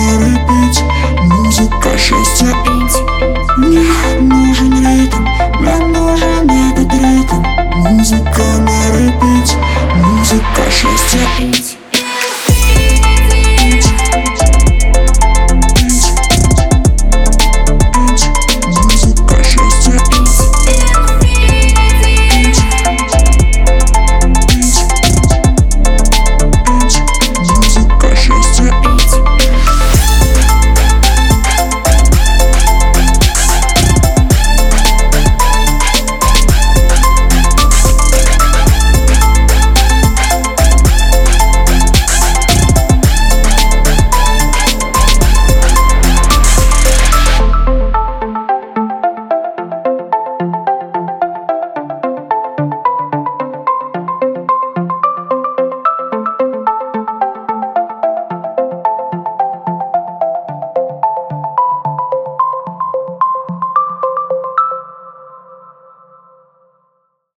белый пить Музыка счастья Мне нужен ритм. Нам нужен этот ритм. Музыка на репить Музыка счастья